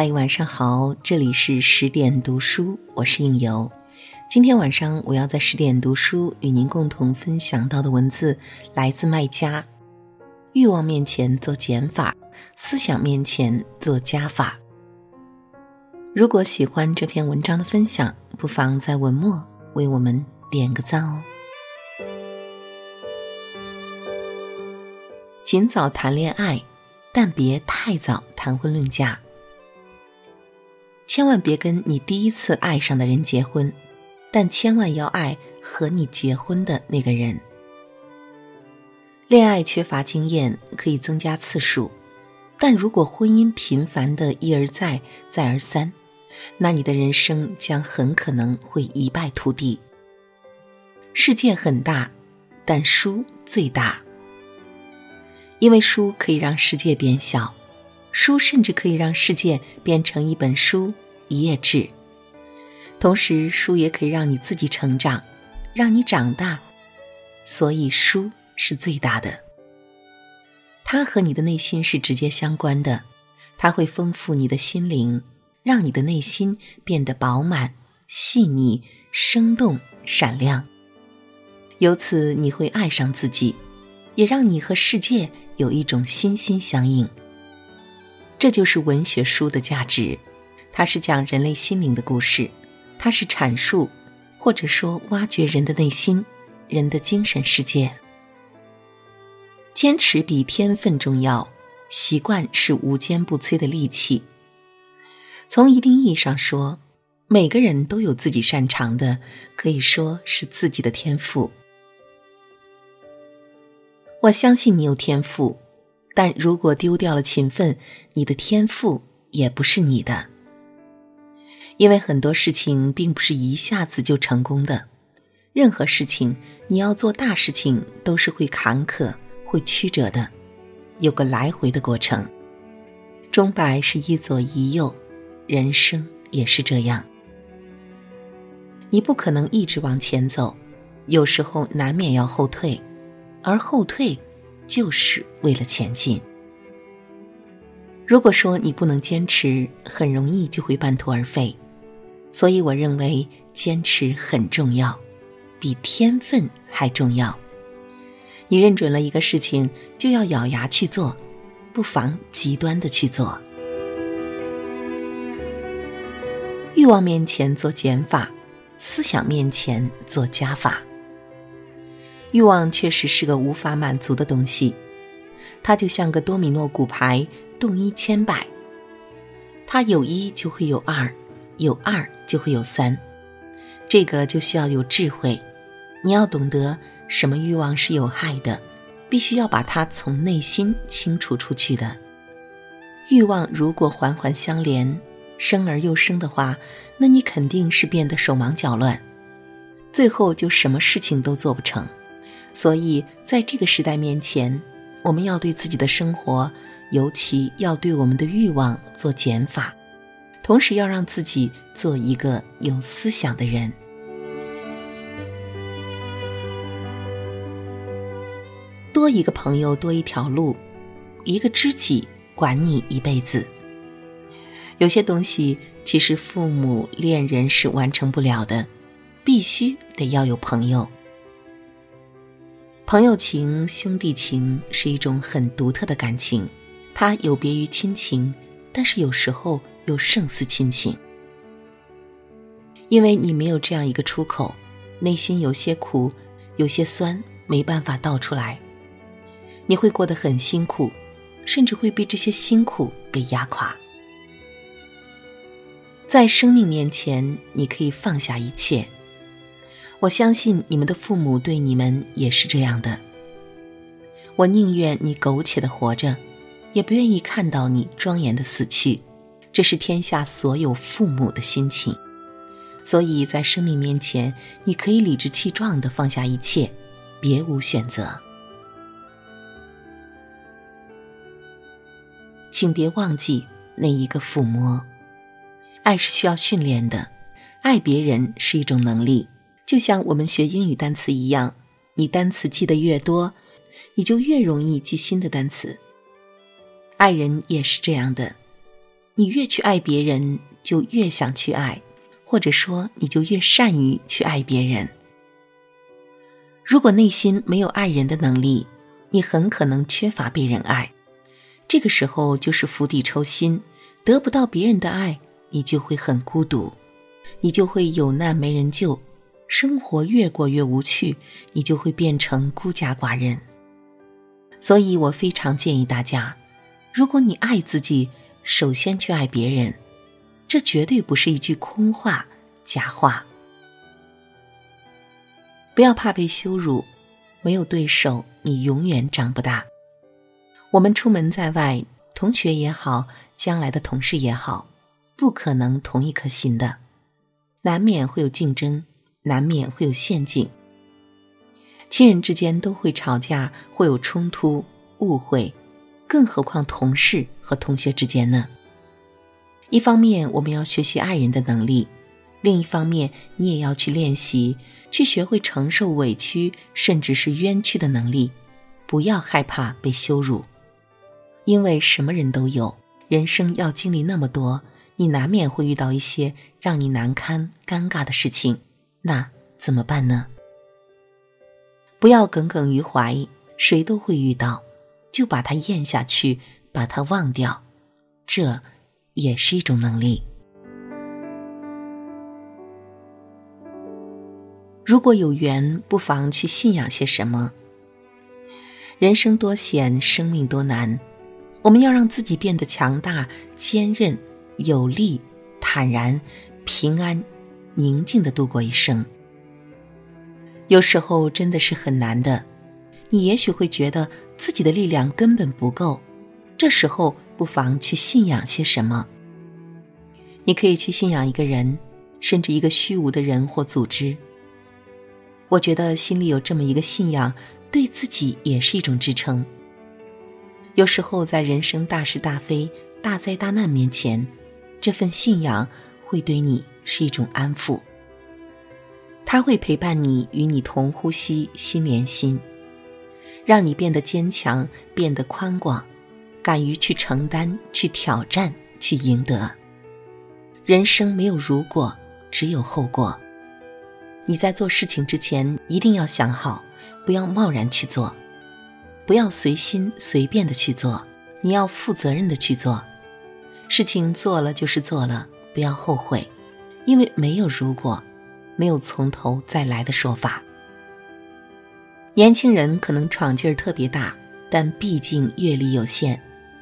嗨，晚上好，这里是十点读书，我是应由。今天晚上我要在十点读书与您共同分享到的文字，来自卖家。欲望面前做减法，思想面前做加法。如果喜欢这篇文章的分享，不妨在文末为我们点个赞哦。尽早谈恋爱，但别太早谈婚论嫁。千万别跟你第一次爱上的人结婚，但千万要爱和你结婚的那个人。恋爱缺乏经验可以增加次数，但如果婚姻频繁的一而再再而三，那你的人生将很可能会一败涂地。世界很大，但书最大，因为书可以让世界变小。书甚至可以让世界变成一本书，一页纸。同时，书也可以让你自己成长，让你长大。所以，书是最大的。它和你的内心是直接相关的，它会丰富你的心灵，让你的内心变得饱满、细腻、生动、闪亮。由此，你会爱上自己，也让你和世界有一种心心相印。这就是文学书的价值，它是讲人类心灵的故事，它是阐述或者说挖掘人的内心、人的精神世界。坚持比天分重要，习惯是无坚不摧的利器。从一定意义上说，每个人都有自己擅长的，可以说是自己的天赋。我相信你有天赋。但如果丢掉了勤奋，你的天赋也不是你的。因为很多事情并不是一下子就成功的，任何事情你要做大事情都是会坎坷、会曲折的，有个来回的过程。钟摆是一左一右，人生也是这样。你不可能一直往前走，有时候难免要后退，而后退。就是为了前进。如果说你不能坚持，很容易就会半途而废。所以我认为坚持很重要，比天分还重要。你认准了一个事情，就要咬牙去做，不妨极端的去做。欲望面前做减法，思想面前做加法。欲望确实是个无法满足的东西，它就像个多米诺骨牌，动一千百。它有一就会有二，有二就会有三，这个就需要有智慧。你要懂得什么欲望是有害的，必须要把它从内心清除出去的。欲望如果环环相连，生而又生的话，那你肯定是变得手忙脚乱，最后就什么事情都做不成。所以，在这个时代面前，我们要对自己的生活，尤其要对我们的欲望做减法，同时要让自己做一个有思想的人。多一个朋友，多一条路；一个知己，管你一辈子。有些东西，其实父母、恋人是完成不了的，必须得要有朋友。朋友情、兄弟情是一种很独特的感情，它有别于亲情，但是有时候又胜似亲情。因为你没有这样一个出口，内心有些苦，有些酸，没办法倒出来，你会过得很辛苦，甚至会被这些辛苦给压垮。在生命面前，你可以放下一切。我相信你们的父母对你们也是这样的。我宁愿你苟且的活着，也不愿意看到你庄严的死去。这是天下所有父母的心情。所以在生命面前，你可以理直气壮的放下一切，别无选择。请别忘记那一个抚摸。爱是需要训练的，爱别人是一种能力。就像我们学英语单词一样，你单词记得越多，你就越容易记新的单词。爱人也是这样的，你越去爱别人，就越想去爱，或者说你就越善于去爱别人。如果内心没有爱人的能力，你很可能缺乏被人爱。这个时候就是釜底抽薪，得不到别人的爱，你就会很孤独，你就会有难没人救，生活越过越无趣，你就会变成孤家寡人。所以我非常建议大家，如果你爱自己，首先去爱别人，这绝对不是一句空话、假话。不要怕被羞辱，没有对手，你永远长不大。我们出门在外，同学也好，将来的同事也好，不可能同一颗心的，难免会有竞争，难免会有陷阱。亲人之间都会吵架，会有冲突、误会，更何况同事和同学之间呢？一方面我们要学习爱人的能力，另一方面你也要去练习，去学会承受委屈，甚至是冤屈的能力，不要害怕被羞辱。因为什么人都有，人生要经历那么多，你难免会遇到一些让你难堪、尴尬的事情，那怎么办呢？不要耿耿于怀，谁都会遇到，就把它咽下去，把它忘掉，这也是一种能力。如果有缘，不妨去信仰些什么。人生多险，生命多难。我们要让自己变得强大、坚韧、有力、坦然、平安、宁静的度过一生。有时候真的是很难的，你也许会觉得自己的力量根本不够，这时候不妨去信仰些什么。你可以去信仰一个人，甚至一个虚无的人或组织。我觉得心里有这么一个信仰，对自己也是一种支撑。有时候，在人生大是大非、大灾大难面前，这份信仰会对你是一种安抚。它会陪伴你，与你同呼吸，心连心，让你变得坚强，变得宽广，敢于去承担、去挑战、去赢得。人生没有如果，只有后果。你在做事情之前，一定要想好，不要贸然去做。不要随心随便的去做，你要负责任的去做。事情做了就是做了，不要后悔，因为没有如果，没有从头再来的说法。年轻人可能闯劲儿特别大，但毕竟阅历有限，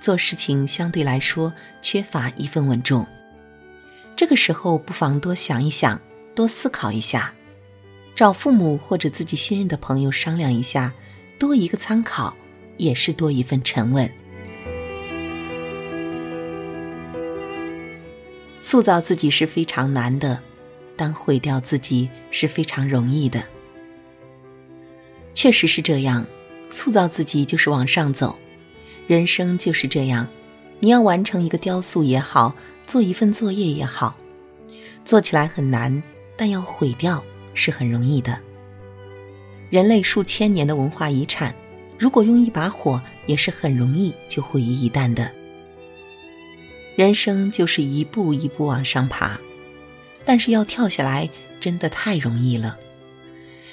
做事情相对来说缺乏一份稳重。这个时候不妨多想一想，多思考一下，找父母或者自己信任的朋友商量一下。多一个参考，也是多一份沉稳。塑造自己是非常难的，但毁掉自己是非常容易的。确实是这样，塑造自己就是往上走，人生就是这样。你要完成一个雕塑也好，做一份作业也好，做起来很难，但要毁掉是很容易的。人类数千年的文化遗产，如果用一把火，也是很容易就毁于一旦的。人生就是一步一步往上爬，但是要跳下来真的太容易了。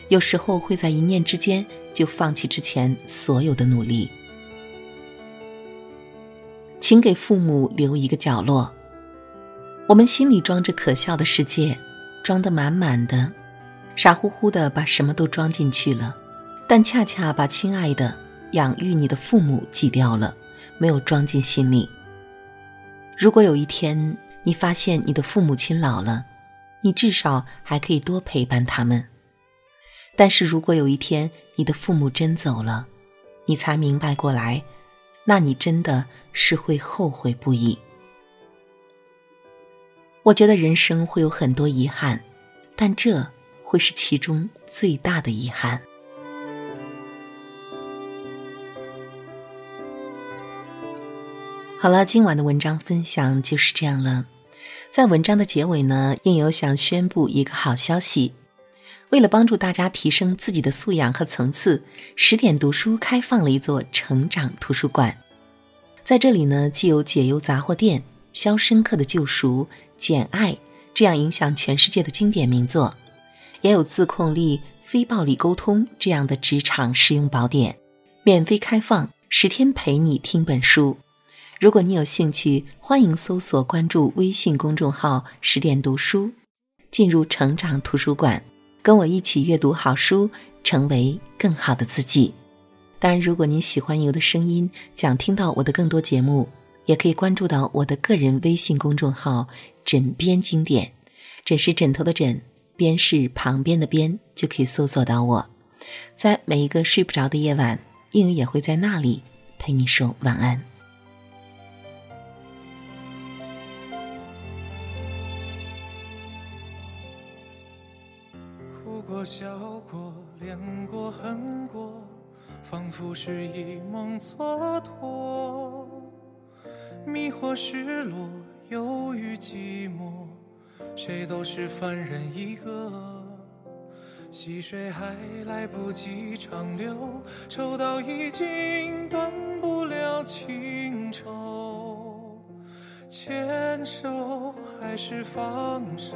有时候会在一念之间就放弃之前所有的努力。请给父母留一个角落。我们心里装着可笑的世界，装得满满的。傻乎乎的把什么都装进去了，但恰恰把亲爱的养育你的父母挤掉了，没有装进心里。如果有一天你发现你的父母亲老了，你至少还可以多陪伴他们；但是如果有一天你的父母真走了，你才明白过来，那你真的是会后悔不已。我觉得人生会有很多遗憾，但这。会是其中最大的遗憾。好了，今晚的文章分享就是这样了。在文章的结尾呢，应有想宣布一个好消息：为了帮助大家提升自己的素养和层次，十点读书开放了一座成长图书馆。在这里呢，既有解忧杂货店。肖申克的救赎》《简爱》这样影响全世界的经典名作，也有自控力、非暴力沟通这样的职场实用宝典，免费开放，十天陪你听本书。如果你有兴趣，欢迎搜索关注微信公众号“十点读书”，进入成长图书馆，跟我一起阅读好书，成为更好的自己。当然，如果您喜欢我的声音，想听到我的更多节目，也可以关注到我的个人微信公众号“枕边经典”，枕是枕头的枕，边是旁边的边，就可以搜索到我。在每一个睡不着的夜晚，英语也会在那里陪你说晚安。笑过、恋过、恨过。仿佛是一梦蹉跎，迷惑、失落、忧郁、寂寞，谁都是凡人一个。细水还来不及长流，抽刀已经断不了情愁。牵手还是放手，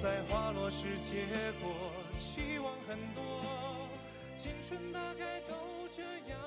在花落时结果，期望很多，青春大概都这样。